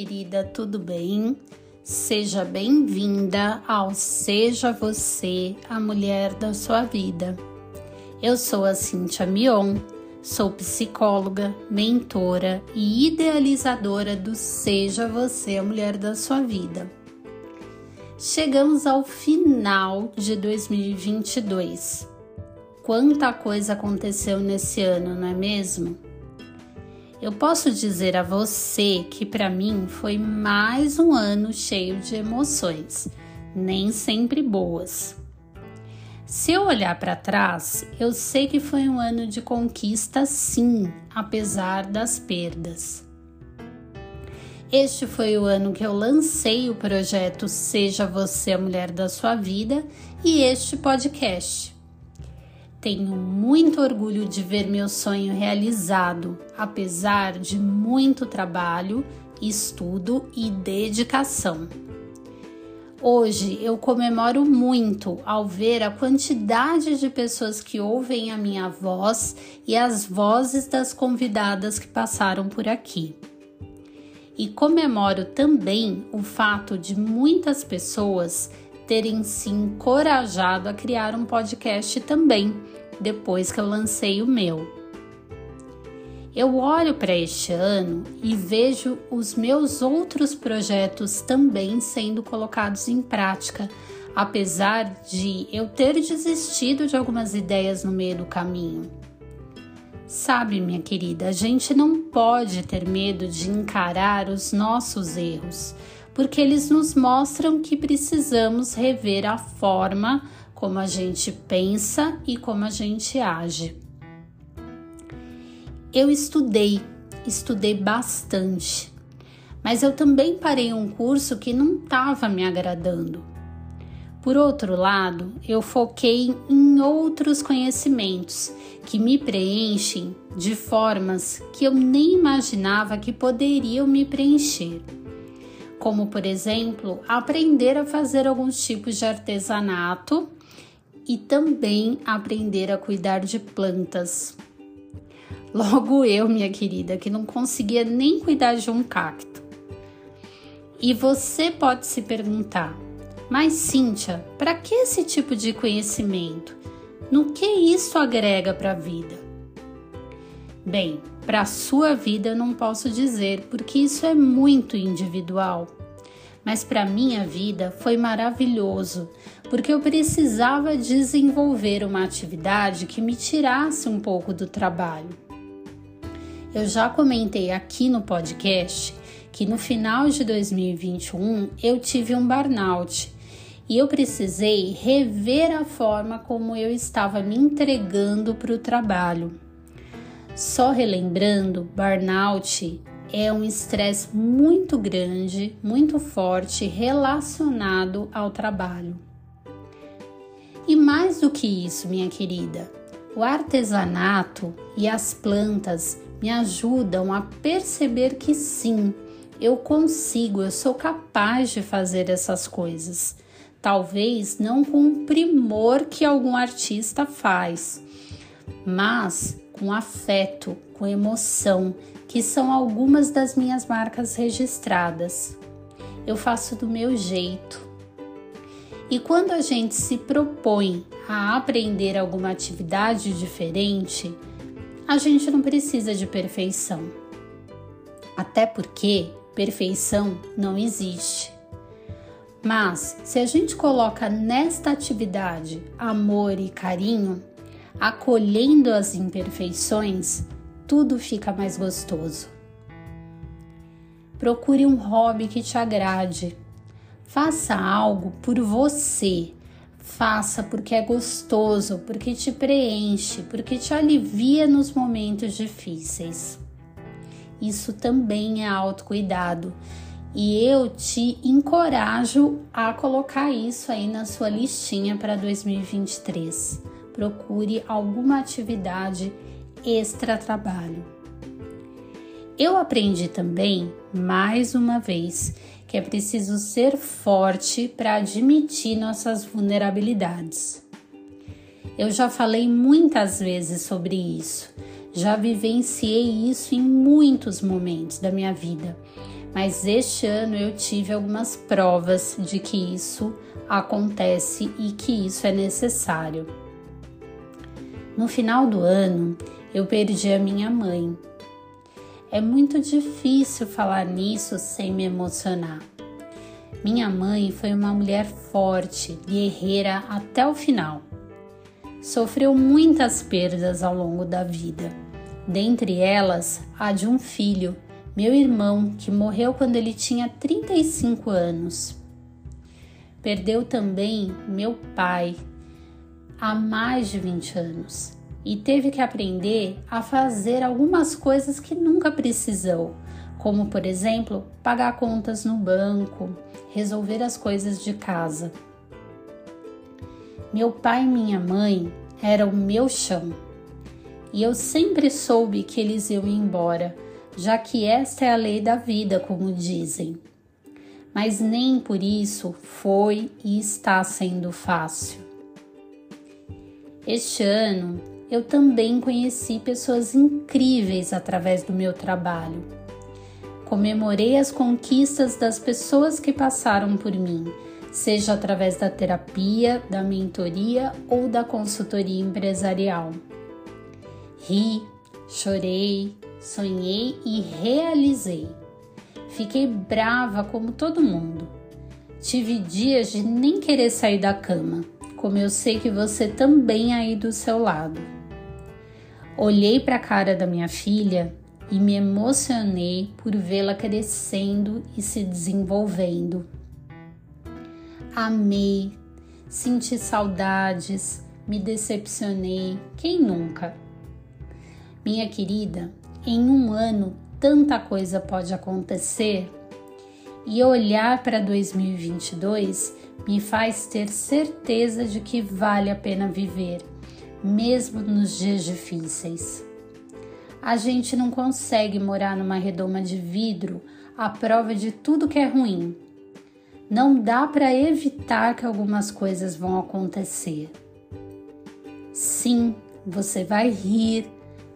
querida, tudo bem? Seja bem-vinda ao Seja Você a Mulher da Sua Vida. Eu sou a Cintia Mion, sou psicóloga, mentora e idealizadora do Seja Você a Mulher da Sua Vida. Chegamos ao final de 2022. Quanta coisa aconteceu nesse ano, não é mesmo? Eu posso dizer a você que para mim foi mais um ano cheio de emoções, nem sempre boas. Se eu olhar para trás, eu sei que foi um ano de conquista, sim, apesar das perdas. Este foi o ano que eu lancei o projeto Seja Você a Mulher da Sua Vida e este podcast. Tenho muito orgulho de ver meu sonho realizado, apesar de muito trabalho, estudo e dedicação. Hoje eu comemoro muito ao ver a quantidade de pessoas que ouvem a minha voz e as vozes das convidadas que passaram por aqui. E comemoro também o fato de muitas pessoas terem se encorajado a criar um podcast também, depois que eu lancei o meu. Eu olho para este ano e vejo os meus outros projetos também sendo colocados em prática, apesar de eu ter desistido de algumas ideias no meio do caminho. Sabe, minha querida, a gente não pode ter medo de encarar os nossos erros porque eles nos mostram que precisamos rever a forma como a gente pensa e como a gente age. Eu estudei, estudei bastante, mas eu também parei um curso que não estava me agradando. Por outro lado, eu foquei em outros conhecimentos que me preenchem de formas que eu nem imaginava que poderiam me preencher como por exemplo aprender a fazer alguns tipos de artesanato e também aprender a cuidar de plantas. Logo eu, minha querida, que não conseguia nem cuidar de um cacto. E você pode se perguntar: mas Cíntia, para que esse tipo de conhecimento? No que isso agrega para a vida? Bem, para a sua vida não posso dizer, porque isso é muito individual. Mas para minha vida foi maravilhoso, porque eu precisava desenvolver uma atividade que me tirasse um pouco do trabalho. Eu já comentei aqui no podcast que no final de 2021 eu tive um burnout e eu precisei rever a forma como eu estava me entregando para o trabalho. Só relembrando, burnout é um estresse muito grande, muito forte relacionado ao trabalho. E mais do que isso, minha querida, o artesanato e as plantas me ajudam a perceber que sim, eu consigo, eu sou capaz de fazer essas coisas. Talvez não com o primor que algum artista faz, mas com afeto, com emoção, que são algumas das minhas marcas registradas. Eu faço do meu jeito. E quando a gente se propõe a aprender alguma atividade diferente, a gente não precisa de perfeição. Até porque perfeição não existe. Mas se a gente coloca nesta atividade amor e carinho, acolhendo as imperfeições, tudo fica mais gostoso. Procure um hobby que te agrade. Faça algo por você. Faça porque é gostoso, porque te preenche, porque te alivia nos momentos difíceis. Isso também é autocuidado e eu te encorajo a colocar isso aí na sua listinha para 2023 procure alguma atividade extra trabalho. Eu aprendi também, mais uma vez, que é preciso ser forte para admitir nossas vulnerabilidades. Eu já falei muitas vezes sobre isso, já vivenciei isso em muitos momentos da minha vida, Mas este ano eu tive algumas provas de que isso acontece e que isso é necessário. No final do ano, eu perdi a minha mãe. É muito difícil falar nisso sem me emocionar. Minha mãe foi uma mulher forte, guerreira até o final. Sofreu muitas perdas ao longo da vida, dentre elas a de um filho, meu irmão, que morreu quando ele tinha 35 anos. Perdeu também meu pai há mais de 20 anos e teve que aprender a fazer algumas coisas que nunca precisou, como por exemplo, pagar contas no banco, resolver as coisas de casa. Meu pai e minha mãe eram o meu chão. E eu sempre soube que eles iam embora, já que esta é a lei da vida, como dizem mas nem por isso foi e está sendo fácil. Este ano eu também conheci pessoas incríveis através do meu trabalho. Comemorei as conquistas das pessoas que passaram por mim, seja através da terapia, da mentoria ou da consultoria empresarial. Ri, chorei, sonhei e realizei. Fiquei brava como todo mundo. Tive dias de nem querer sair da cama, como eu sei que você também aí do seu lado. Olhei para a cara da minha filha e me emocionei por vê-la crescendo e se desenvolvendo. Amei, senti saudades, me decepcionei, quem nunca? Minha querida, em um ano tanta coisa pode acontecer e olhar para 2022 me faz ter certeza de que vale a pena viver, mesmo nos dias difíceis. A gente não consegue morar numa redoma de vidro à prova de tudo que é ruim. Não dá para evitar que algumas coisas vão acontecer. Sim, você vai rir,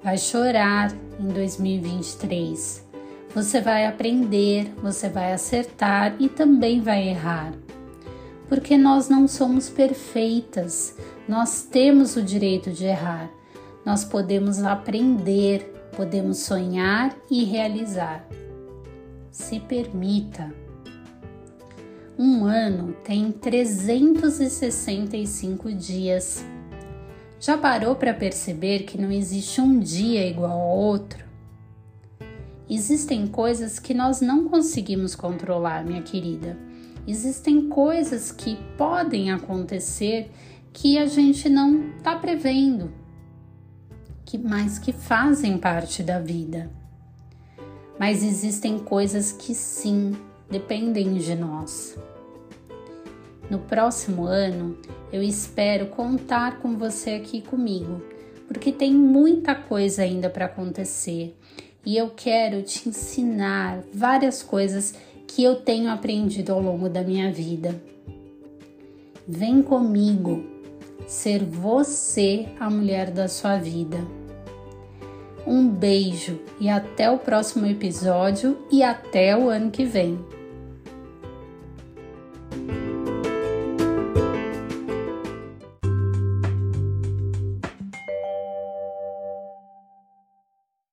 vai chorar em 2023. Você vai aprender, você vai acertar e também vai errar. Porque nós não somos perfeitas, nós temos o direito de errar. Nós podemos aprender, podemos sonhar e realizar. Se permita. Um ano tem 365 dias já parou para perceber que não existe um dia igual ao outro? Existem coisas que nós não conseguimos controlar, minha querida. Existem coisas que podem acontecer que a gente não está prevendo, que mas que fazem parte da vida. Mas existem coisas que sim dependem de nós. No próximo ano, eu espero contar com você aqui comigo, porque tem muita coisa ainda para acontecer e eu quero te ensinar várias coisas que eu tenho aprendido ao longo da minha vida. Vem comigo ser você a mulher da sua vida. Um beijo e até o próximo episódio e até o ano que vem.